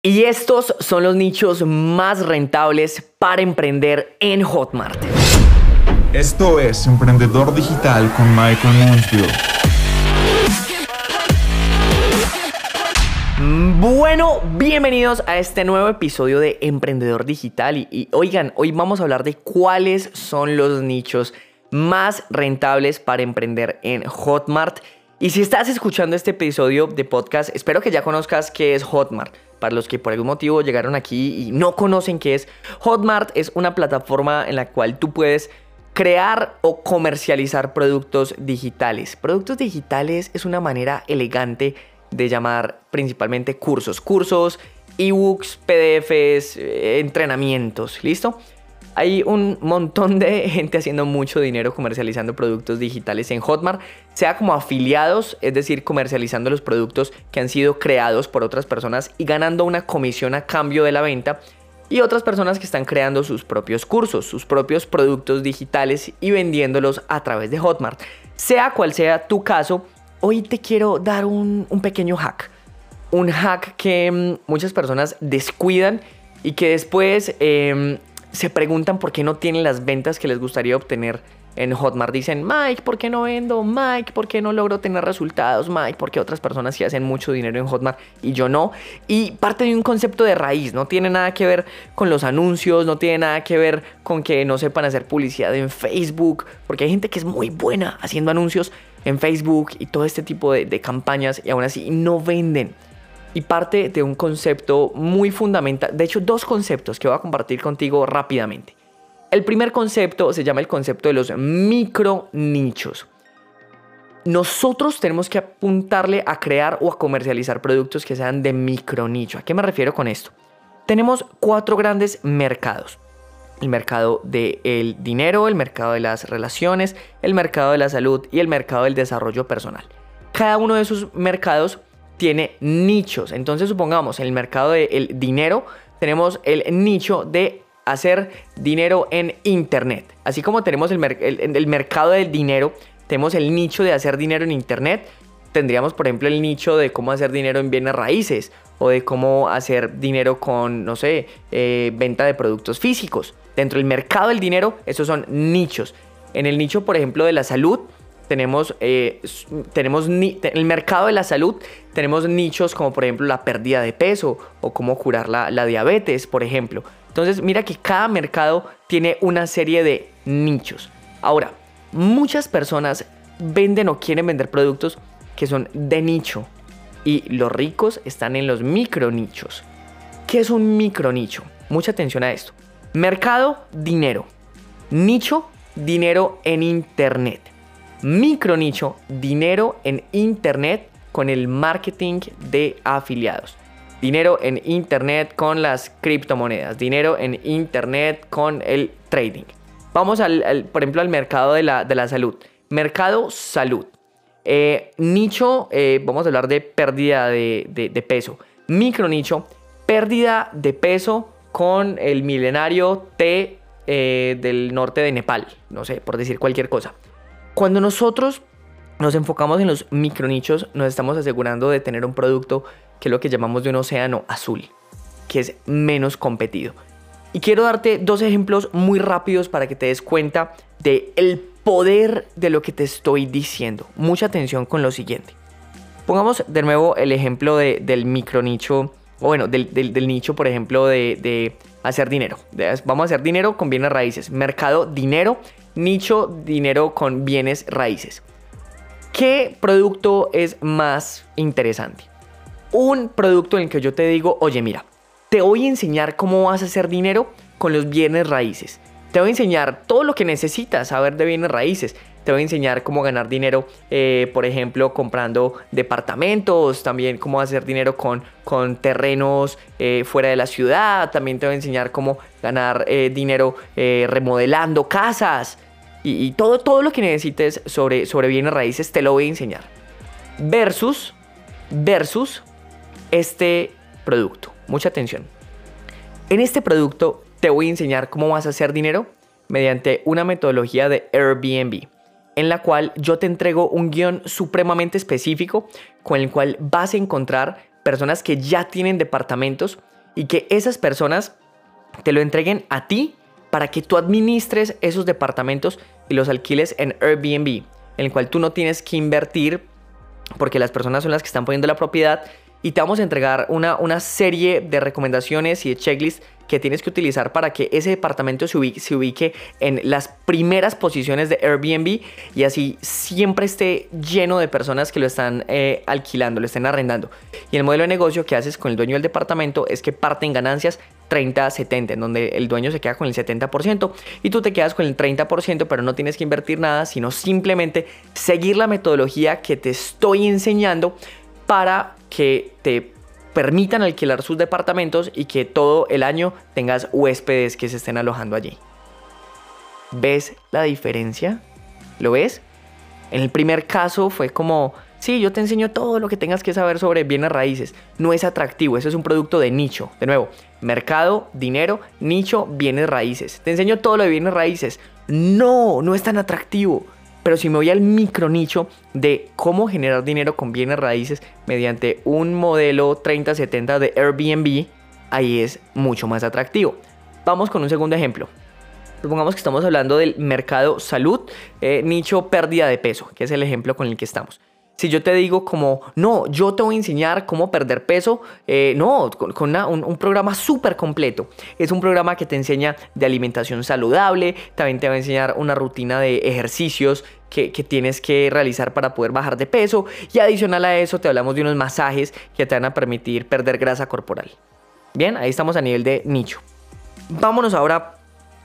Y estos son los nichos más rentables para emprender en Hotmart. Esto es Emprendedor Digital con Michael Mansfield. Bueno, bienvenidos a este nuevo episodio de Emprendedor Digital. Y, y, oigan, hoy vamos a hablar de cuáles son los nichos más rentables para emprender en Hotmart. Y si estás escuchando este episodio de podcast, espero que ya conozcas qué es Hotmart. Para los que por algún motivo llegaron aquí y no conocen qué es, Hotmart es una plataforma en la cual tú puedes crear o comercializar productos digitales. Productos digitales es una manera elegante de llamar principalmente cursos. Cursos, ebooks, PDFs, eh, entrenamientos, ¿listo? Hay un montón de gente haciendo mucho dinero comercializando productos digitales en Hotmart, sea como afiliados, es decir, comercializando los productos que han sido creados por otras personas y ganando una comisión a cambio de la venta, y otras personas que están creando sus propios cursos, sus propios productos digitales y vendiéndolos a través de Hotmart. Sea cual sea tu caso, hoy te quiero dar un, pequeño hack. Un hack que mm, muchas personas descuidan y que después em, se preguntan por qué no tienen las ventas que les gustaría obtener en Hotmart. Dicen, Mike, ¿por qué no vendo? Mike, ¿por qué no logro tener resultados? Mike, ¿por qué otras personas sí hacen mucho dinero en Hotmart y yo no? Y parte de un concepto de raíz, no tiene nada que ver con los anuncios, no tiene nada que ver con que no sepan hacer publicidad en Facebook, porque hay gente que es muy buena haciendo anuncios en Facebook y todo este tipo de, de campañas y aún así no venden y parte de un concepto muy fundamental, de hecho dos conceptos que voy a compartir contigo rápidamente. El primer concepto se llama el concepto de los micro nichos. Nosotros tenemos que apuntarle a crear o a comercializar productos que sean de micro nicho. ¿A qué me refiero con esto? Tenemos cuatro grandes mercados. El mercado del dinero, el mercado de las relaciones, el mercado de la salud y el mercado del desarrollo personal. Cada uno de esos mercados tiene nichos. Entonces supongamos en el mercado del dinero tenemos el nicho de hacer dinero en Internet. Así como tenemos el, el, mercado del dinero, tenemos el nicho de hacer dinero en Internet. Tendríamos, por ejemplo, el nicho de cómo hacer dinero en bienes raíces o de cómo hacer dinero con, no sé, eh, venta de productos físicos. Dentro del mercado del dinero, esos son nichos. En el nicho, por ejemplo, de la salud, tenemos, eh, tenemos el mercado de la salud, tenemos nichos como por ejemplo la pérdida de peso o cómo curar la, la diabetes, por ejemplo. Entonces mira que cada mercado tiene una serie de nichos. Ahora, muchas personas venden o quieren vender productos que son de nicho y los ricos están en los micro nichos. ¿Qué es un micro nicho? Mucha atención a esto. Mercado, dinero. Nicho, dinero en internet micro nicho, dinero en Internet con el marketing de afiliados. Dinero en Internet con las criptomonedas. Dinero en Internet con el trading. Vamos al, por ejemplo al mercado de la, salud. Mercado salud. Eh, nicho, eh, vamos a hablar de pérdida de, peso. Micro nicho, pérdida de peso con el milenario té eh, del norte de Nepal. No sé, por decir cualquier cosa. Cuando nosotros nos enfocamos en los micronichos, nos estamos asegurando de tener un producto que es lo que llamamos de un océano azul, que es menos competido. Y quiero darte dos ejemplos muy rápidos para que te des cuenta de el poder de lo que te estoy diciendo. Mucha atención con lo siguiente. Pongamos de nuevo el ejemplo del micronicho, o bueno, del, nicho, por ejemplo, de, de hacer dinero. Vamos a hacer dinero con bienes raíces. Mercado dinero nicho dinero con bienes raíces. ¿Qué producto es más interesante? Un producto en el que yo te digo, oye mira, te voy a enseñar cómo vas a hacer dinero con los bienes raíces. Te voy a enseñar todo lo que necesitas saber de bienes raíces. Te voy a enseñar cómo ganar dinero, eh, por ejemplo, comprando departamentos, también cómo hacer dinero con, con terrenos eh, fuera de la ciudad, también te voy a enseñar cómo ganar eh, dinero remodelando casas y, todo, todo lo que necesites sobre, sobre bienes raíces te lo voy a enseñar. Versus, versus este producto. Mucha atención. En este producto te voy a enseñar cómo vas a hacer dinero mediante una metodología de Airbnb, en la cual yo te entrego un guion supremamente específico con el cual vas a encontrar personas que ya tienen departamentos y que esas personas te lo entreguen a ti para que tú administres esos departamentos y los alquiles en Airbnb, en el cual tú no tienes que invertir porque las personas son las que están poniendo la propiedad y te vamos a entregar una, una serie de recomendaciones y de checklists que tienes que utilizar para que ese departamento se ubique, se ubique, en las primeras posiciones de Airbnb y así siempre esté lleno de personas que lo están eh, alquilando, lo estén arrendando. Y el modelo de negocio que haces con el dueño del departamento es que parten ganancias 30-70, en donde el dueño se queda con el 70% y tú te quedas con el 30%, pero no tienes que invertir nada, sino simplemente seguir la metodología que te estoy enseñando para que te permitan alquilar sus departamentos y que todo el año tengas huéspedes que se estén alojando allí. ¿Ves la diferencia? ¿Lo ves? En el primer caso fue como, sí, yo te enseño todo lo que tengas que saber sobre bienes raíces. No es atractivo, eso es un producto de nicho. De nuevo, mercado, dinero, nicho, bienes raíces. Te enseño todo lo de bienes raíces. No, no es tan atractivo. Pero si me voy al micro nicho de cómo generar dinero con bienes raíces mediante un modelo 30-70 de Airbnb, ahí es mucho más atractivo. Vamos con un segundo ejemplo. Supongamos que estamos hablando del mercado salud, eh, nicho pérdida de peso, que es el ejemplo con el que estamos. Si yo te digo como, no, yo te voy a enseñar cómo perder peso, eh, no, con, un, programa súper completo. Es un programa que te enseña de alimentación saludable, también te va a enseñar una rutina de ejercicios que, que, tienes que realizar para poder bajar de peso y adicional a eso te hablamos de unos masajes que te van a permitir perder grasa corporal. Bien, ahí estamos a nivel de nicho. Vámonos ahora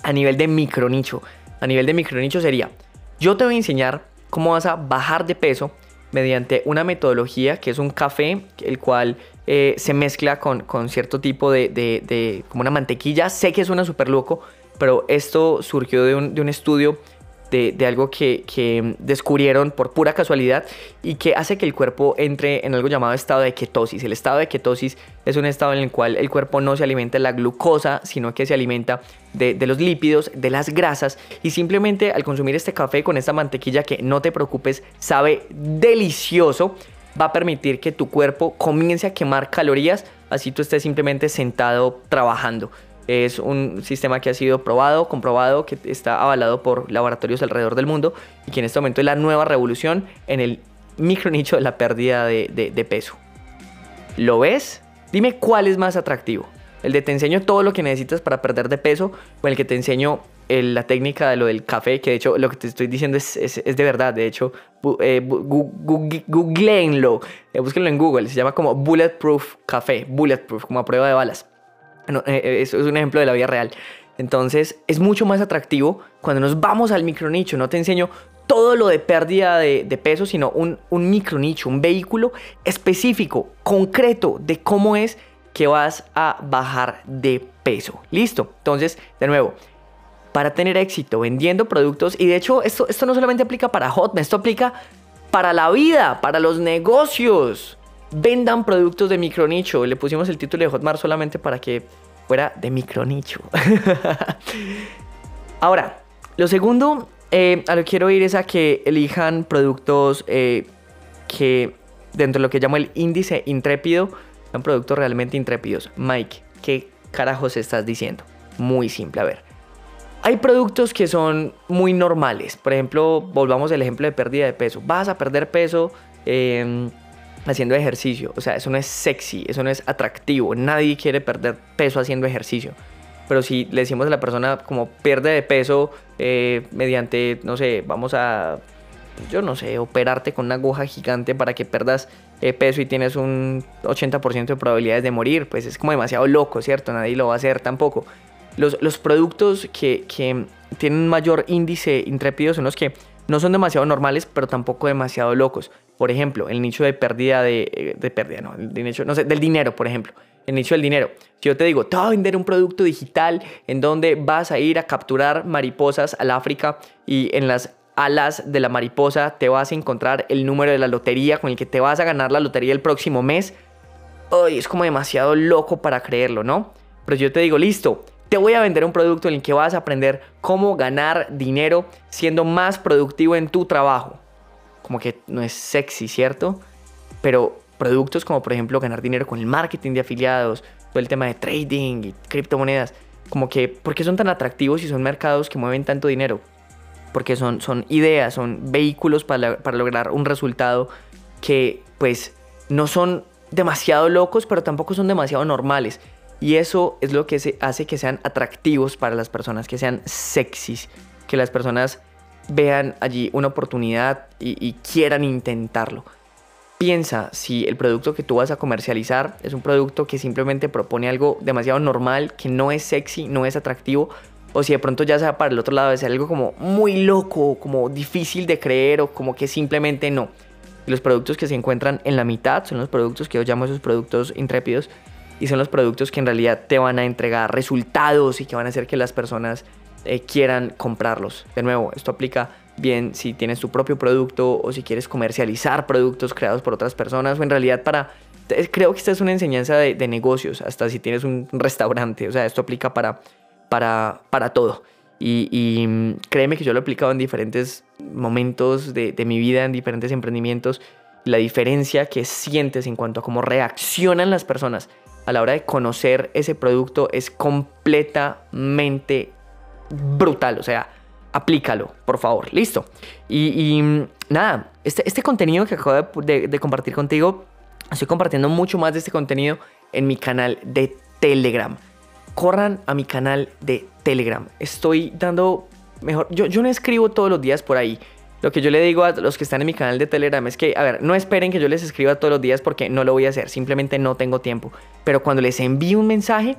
a nivel de micro nicho. A nivel de micro nicho sería, yo te voy a enseñar cómo vas a bajar de peso mediante una metodología que es un café, el cual eh, se mezcla con, cierto tipo de, como una mantequilla. Sé que suena súper loco, pero esto surgió de un, de un estudio de, algo que, descubrieron por pura casualidad y que hace que el cuerpo entre en algo llamado estado de ketosis. El estado de ketosis es un estado en el cual el cuerpo no se alimenta de la glucosa, sino que se alimenta de, los lípidos, de las grasas y simplemente al consumir este café con esta mantequilla que no te preocupes, sabe delicioso, va a permitir que tu cuerpo comience a quemar calorías, así tú estés simplemente sentado trabajando. Es un sistema que ha sido probado, comprobado, que está avalado por laboratorios alrededor del mundo y que en este momento es la nueva revolución en el micro nicho de la pérdida de, peso. ¿Lo ves? Dime cuál es más atractivo. El de te enseño todo lo que necesitas para perder de peso o el que te enseño la técnica de lo del café, que de hecho lo que te estoy diciendo es, de verdad. De hecho, eh, googleenlo, eh, búsquenlo en Google. Se llama como Bulletproof Café, Bulletproof, como a prueba de balas. Eh, eh, eso es un ejemplo de la vida real. Entonces es mucho más atractivo cuando nos vamos al micro nicho. No te enseño todo lo de pérdida de, peso, sino un, un micro nicho, un vehículo específico, concreto de cómo es que vas a bajar de peso. Listo. Entonces, de nuevo, para tener éxito vendiendo productos, y de hecho esto, esto no solamente aplica para Hotmail, esto aplica para la vida, para los negocios vendan productos de micronicho. Le pusimos el título de Hotmart solamente para que fuera de micronicho. Ahora, lo segundo eh, a lo que quiero ir es a que elijan productos eh, que dentro de lo que llamo el índice intrépido, son productos realmente intrépidos. Mike, ¿qué carajos estás diciendo? Muy simple, a ver. Hay productos que son muy normales. Por ejemplo, volvamos al ejemplo de pérdida de peso. Vas a perder peso. Eh, haciendo ejercicio. O sea, eso no es sexy, eso no es atractivo. Nadie quiere perder peso haciendo ejercicio. Pero si le decimos a la persona como pierde de peso eh, mediante, no sé, vamos a, yo no sé, operarte con una aguja gigante para que perdas eh, peso y tienes un 80% de probabilidades de morir, pues es como demasiado loco, ¿cierto? Nadie lo va a hacer tampoco. Los, los productos que, que tienen mayor índice intrépido son los que no son demasiado normales, pero tampoco demasiado locos. Por ejemplo, el nicho de pérdida de, eh, pérdida, no, del dinero, por ejemplo. El nicho del dinero. Si yo te digo, te voy a vender un producto digital en donde vas a ir a capturar mariposas al África y en las alas de la mariposa te vas a encontrar el número de la lotería con el que te vas a ganar la lotería el próximo mes. Ay, es como demasiado loco para creerlo, ¿no? Pero yo te digo, listo, te voy a vender un producto en el que vas a aprender cómo ganar dinero siendo más productivo en tu trabajo como que no es sexy, ¿cierto? Pero, productos como por ejemplo ganar dinero con el marketing de afiliados, todo el tema de trading y criptomonedas, como que, ¿por qué son tan atractivos y son mercados que mueven tanto dinero? Porque son, son ideas, son vehículos para, para lograr un resultado que pues no son demasiado locos, pero tampoco son demasiado normales. Y eso es lo que hace que sean atractivos para las personas, que sean sexys, que las personas vean allí una oportunidad y, quieran intentarlo. Piensa si el producto que tú vas a comercializar es un producto que simplemente propone algo demasiado normal, que no es sexy, no es atractivo, o si de pronto ya sea para el otro lado ser algo como muy loco, como difícil de creer o como que simplemente no. los productos que se encuentran en la mitad son los productos que yo llamo esos productos intrépidos y son los productos que en realidad te van a entregar resultados y que van a hacer que las personas eh, quieran comprarlos. De nuevo, esto aplica bien si tienes tu propio producto o si quieres comercializar productos creados por otras personas o en realidad para... Creo que esta es una enseñanza de, negocios, hasta si tienes un restaurante, o sea, esto aplica para, para, para todo. Y, mm, créeme que yo lo he aplicado en diferentes momentos de, de mi vida, en diferentes emprendimientos. La diferencia que sientes en cuanto a cómo reaccionan las personas a la hora de conocer ese producto es completamente brutal. O sea, aplícalo, por favor. Listo. Y, mm, nada, este, este, contenido que acabo de, compartir contigo, estoy compartiendo mucho más de este contenido en mi canal de Telegram. Corran a mi canal de Telegram. Estoy dando mejor. Yo, yo no escribo todos los días por ahí. Lo que yo le digo a los que están en mi canal de Telegram es que, a ver, no esperen que yo les escriba todos los días porque no lo voy a hacer, simplemente no tengo tiempo. Pero cuando les envío un mensaje,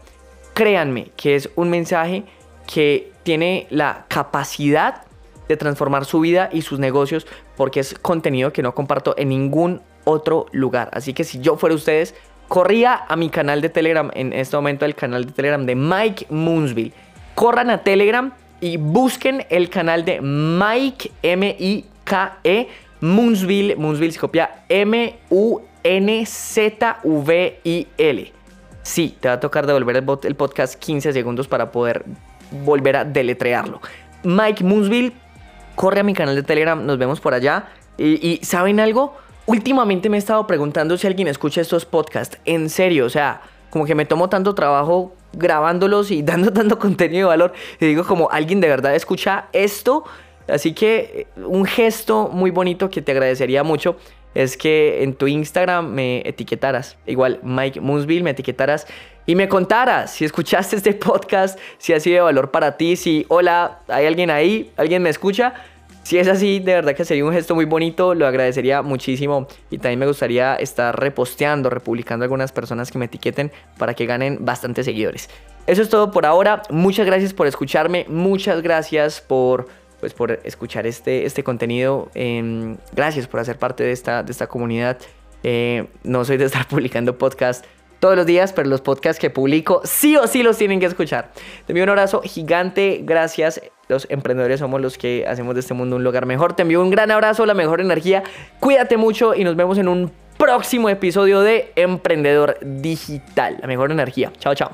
créanme que es un mensaje que tiene la capacidad de transformar su vida y sus negocios porque es contenido que no comparto en ningún otro lugar. Así que si yo fuera ustedes, corría a mi canal de Telegram, en este momento el canal de Telegram de Mike Moonsville. Corran a Telegram y busquen el canal de Mike M-I-K-E Moonsville. Moonsville se copia M-U-N-Z-V-I-L. Sí, te va a tocar devolver el, podcast 15 segundos para poder volver a deletrearlo. Mike Moonsville, corre a mi canal de Telegram, nos vemos por allá. Y, ¿saben algo? Últimamente me he estado preguntando si alguien escucha estos podcasts. En serio, o sea, como que me tomo tanto trabajo grabándolos y dando tanto contenido de valor. Y digo, como alguien de verdad escucha esto. Así que eh, un gesto muy bonito que te agradecería mucho es que en tu Instagram me etiquetaras. Igual, Mike Moonsville, me etiquetaras y me contaras si escuchaste este podcast, si ha sido de valor para ti, si, hola, hay alguien ahí, alguien me escucha. Si es así, de verdad que sería un gesto muy bonito, lo agradecería muchísimo y también me gustaría estar reposteando, republicando algunas personas que me etiqueten para que ganen bastantes seguidores. Eso es todo por ahora, muchas gracias por escucharme, muchas gracias por pues por escuchar este, este contenido. Em, gracias por hacer parte de esta, de esta comunidad. Eh, no soy de estar publicando podcast todos los días, pero los podcasts que publico sí o sí los tienen que escuchar. Te envío un abrazo gigante, gracias. Los emprendedores somos los que hacemos de este mundo un lugar mejor. Te envío un gran abrazo, la mejor energía. Cuídate mucho y nos vemos en un próximo episodio de Emprendedor Digital. La mejor energía. Chao, chao.